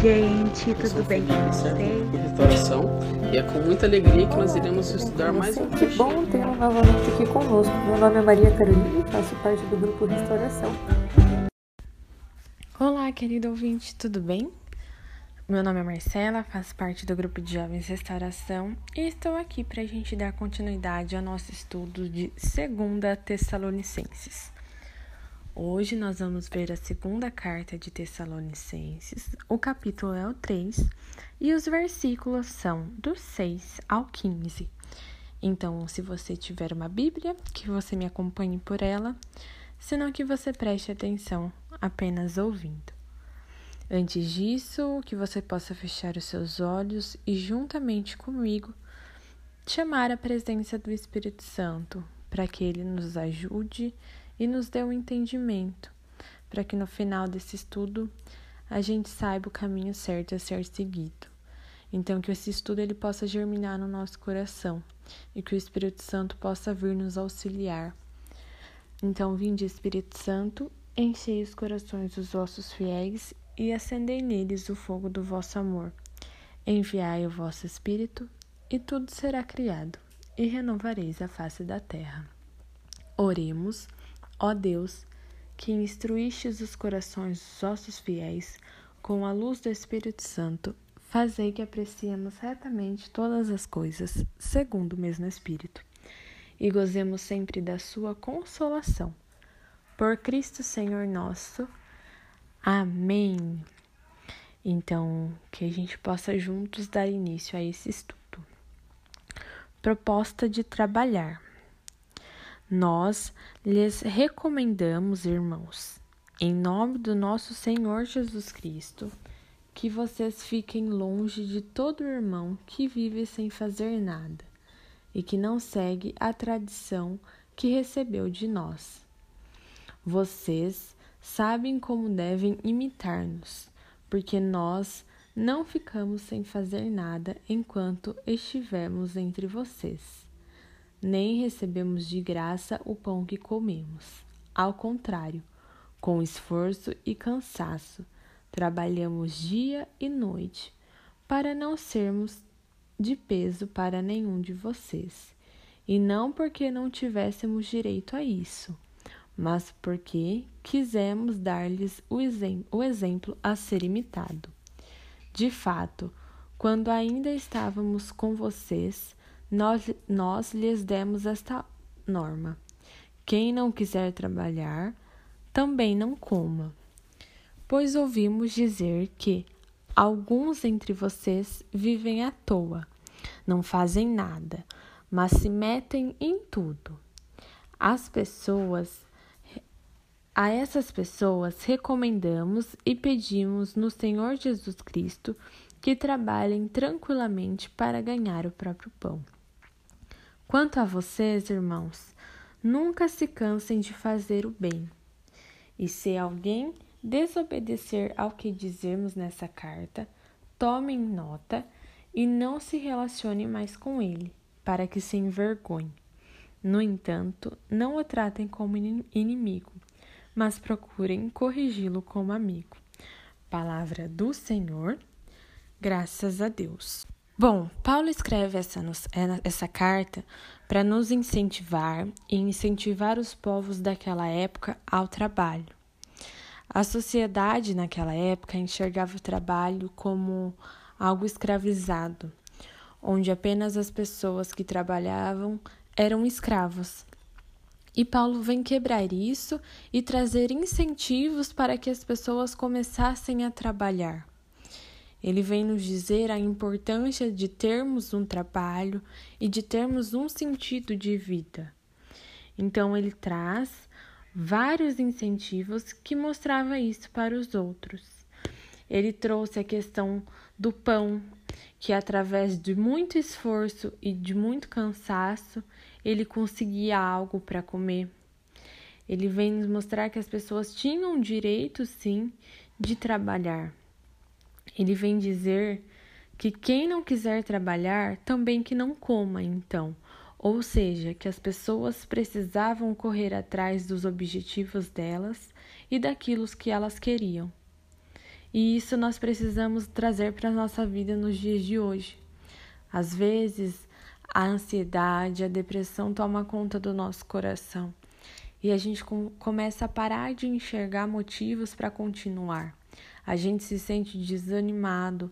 gente. Eu sou Tudo bem com vocês? restauração e é com muita alegria que nós iremos estudar mais um Que bom tê-lo novamente aqui conosco. Meu nome é Maria Carolina e faço parte do grupo Restauração. Olá, querido ouvinte, tudo bem? Meu nome é Marcela, faço parte do grupo de Jovens Restauração e estou aqui para a gente dar continuidade ao nosso estudo de 2 Tessalonicenses. Hoje nós vamos ver a segunda carta de Tessalonicenses, o capítulo é o 3 e os versículos são do 6 ao 15. Então, se você tiver uma Bíblia, que você me acompanhe por ela, senão que você preste atenção apenas ouvindo. Antes disso, que você possa fechar os seus olhos e, juntamente comigo, chamar a presença do Espírito Santo para que ele nos ajude e nos dê um entendimento, para que no final desse estudo a gente saiba o caminho certo a ser seguido. Então, que esse estudo ele possa germinar no nosso coração e que o Espírito Santo possa vir nos auxiliar. Então, vinde Espírito Santo, enchei os corações dos vossos fiéis e acendei neles o fogo do vosso amor. Enviai o vosso Espírito, e tudo será criado, e renovareis a face da terra. Oremos, ó Deus, que instruístes os corações dos vossos fiéis com a luz do Espírito Santo, fazei que apreciemos retamente todas as coisas, segundo o mesmo Espírito, e gozemos sempre da sua consolação. Por Cristo Senhor nosso. Amém. Então, que a gente possa juntos dar início a esse estudo. Proposta de trabalhar. Nós lhes recomendamos, irmãos, em nome do nosso Senhor Jesus Cristo, que vocês fiquem longe de todo irmão que vive sem fazer nada e que não segue a tradição que recebeu de nós. Vocês sabem como devem imitar-nos, porque nós não ficamos sem fazer nada enquanto estivemos entre vocês, nem recebemos de graça o pão que comemos. Ao contrário, com esforço e cansaço, trabalhamos dia e noite para não sermos de peso para nenhum de vocês, e não porque não tivéssemos direito a isso mas porque quisemos dar-lhes o, exem o exemplo a ser imitado. De fato, quando ainda estávamos com vocês, nós, nós lhes demos esta norma: quem não quiser trabalhar, também não coma. Pois ouvimos dizer que alguns entre vocês vivem à toa, não fazem nada, mas se metem em tudo. As pessoas a essas pessoas recomendamos e pedimos no Senhor Jesus Cristo que trabalhem tranquilamente para ganhar o próprio pão. Quanto a vocês, irmãos, nunca se cansem de fazer o bem. E se alguém desobedecer ao que dizemos nessa carta, tomem nota e não se relacione mais com ele, para que se envergonhe. No entanto, não o tratem como inimigo mas procurem corrigi-lo como amigo. Palavra do Senhor, graças a Deus. Bom, Paulo escreve essa, essa carta para nos incentivar e incentivar os povos daquela época ao trabalho. A sociedade naquela época enxergava o trabalho como algo escravizado, onde apenas as pessoas que trabalhavam eram escravos e Paulo vem quebrar isso e trazer incentivos para que as pessoas começassem a trabalhar. Ele vem nos dizer a importância de termos um trabalho e de termos um sentido de vida. Então ele traz vários incentivos que mostrava isso para os outros. Ele trouxe a questão do pão, que através de muito esforço e de muito cansaço ele conseguia algo para comer. Ele vem nos mostrar que as pessoas tinham direito, sim, de trabalhar. Ele vem dizer que quem não quiser trabalhar também que não coma, então. Ou seja, que as pessoas precisavam correr atrás dos objetivos delas e daquilo que elas queriam. E isso nós precisamos trazer para a nossa vida nos dias de hoje. Às vezes, a ansiedade, a depressão toma conta do nosso coração e a gente começa a parar de enxergar motivos para continuar. A gente se sente desanimado,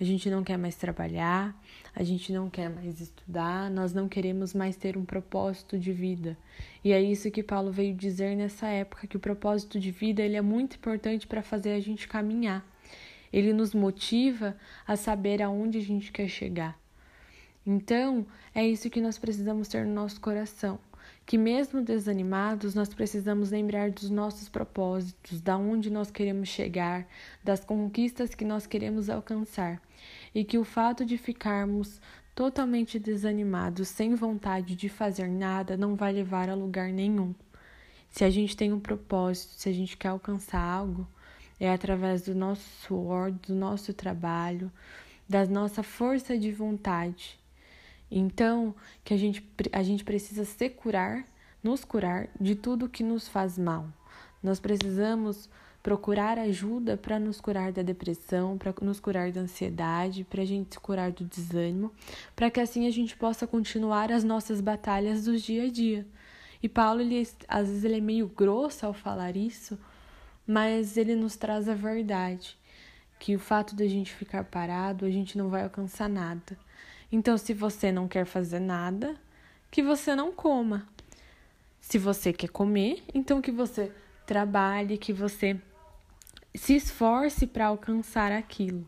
a gente não quer mais trabalhar, a gente não quer mais estudar, nós não queremos mais ter um propósito de vida. E é isso que Paulo veio dizer nessa época, que o propósito de vida ele é muito importante para fazer a gente caminhar. Ele nos motiva a saber aonde a gente quer chegar. Então, é isso que nós precisamos ter no nosso coração que mesmo desanimados, nós precisamos lembrar dos nossos propósitos, da onde nós queremos chegar, das conquistas que nós queremos alcançar, e que o fato de ficarmos totalmente desanimados, sem vontade de fazer nada, não vai levar a lugar nenhum. Se a gente tem um propósito, se a gente quer alcançar algo, é através do nosso suor, do nosso trabalho, da nossa força de vontade então, que a gente, a gente precisa se curar, nos curar de tudo que nos faz mal. Nós precisamos procurar ajuda para nos curar da depressão, para nos curar da ansiedade, para a gente se curar do desânimo, para que assim a gente possa continuar as nossas batalhas do dia a dia. E Paulo, ele, às vezes, ele é meio grosso ao falar isso, mas ele nos traz a verdade, que o fato de a gente ficar parado, a gente não vai alcançar nada. Então, se você não quer fazer nada, que você não coma. Se você quer comer, então que você trabalhe, que você se esforce para alcançar aquilo.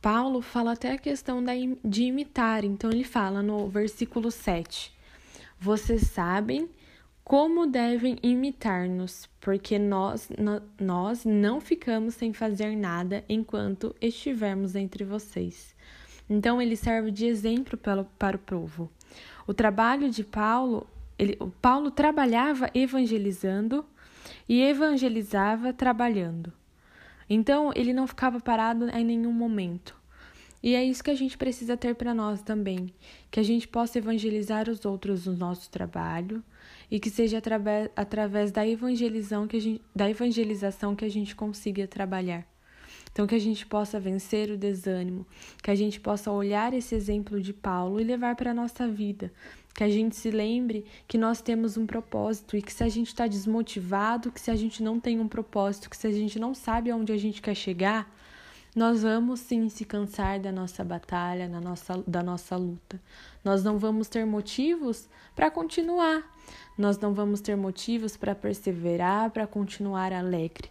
Paulo fala até a questão de imitar, então ele fala no versículo 7: Vocês sabem como devem imitar-nos, porque nós, nós não ficamos sem fazer nada enquanto estivermos entre vocês. Então ele serve de exemplo para o povo. O trabalho de Paulo, ele, Paulo trabalhava evangelizando e evangelizava trabalhando. Então ele não ficava parado em nenhum momento. E é isso que a gente precisa ter para nós também, que a gente possa evangelizar os outros no nosso trabalho e que seja através, através da, evangelização que a gente, da evangelização que a gente consiga trabalhar. Então, que a gente possa vencer o desânimo, que a gente possa olhar esse exemplo de Paulo e levar para a nossa vida. Que a gente se lembre que nós temos um propósito e que se a gente está desmotivado, que se a gente não tem um propósito, que se a gente não sabe aonde a gente quer chegar, nós vamos sim se cansar da nossa batalha, da nossa, da nossa luta. Nós não vamos ter motivos para continuar. Nós não vamos ter motivos para perseverar, para continuar alegre.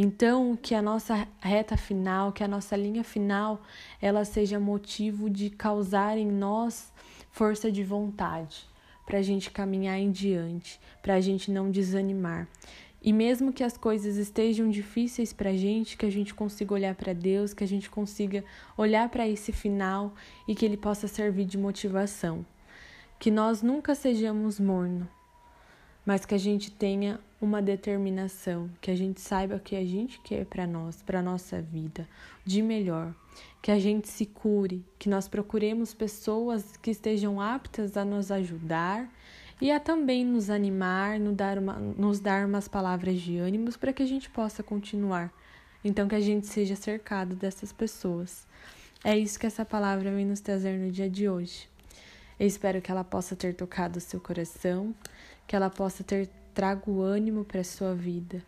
Então, que a nossa reta final, que a nossa linha final, ela seja motivo de causar em nós força de vontade, para a gente caminhar em diante, para a gente não desanimar. E mesmo que as coisas estejam difíceis para a gente, que a gente consiga olhar para Deus, que a gente consiga olhar para esse final e que ele possa servir de motivação. Que nós nunca sejamos mornos, mas que a gente tenha uma determinação, que a gente saiba o que a gente quer para nós, para nossa vida, de melhor, que a gente se cure, que nós procuremos pessoas que estejam aptas a nos ajudar e a também nos animar, nos dar, uma, nos dar umas palavras de ânimos para que a gente possa continuar. Então, que a gente seja cercado dessas pessoas. É isso que essa palavra vem nos trazer no dia de hoje. Eu espero que ela possa ter tocado o seu coração, que ela possa ter trago ânimo para sua vida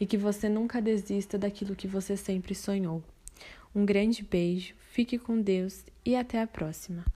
e que você nunca desista daquilo que você sempre sonhou. Um grande beijo, fique com Deus e até a próxima.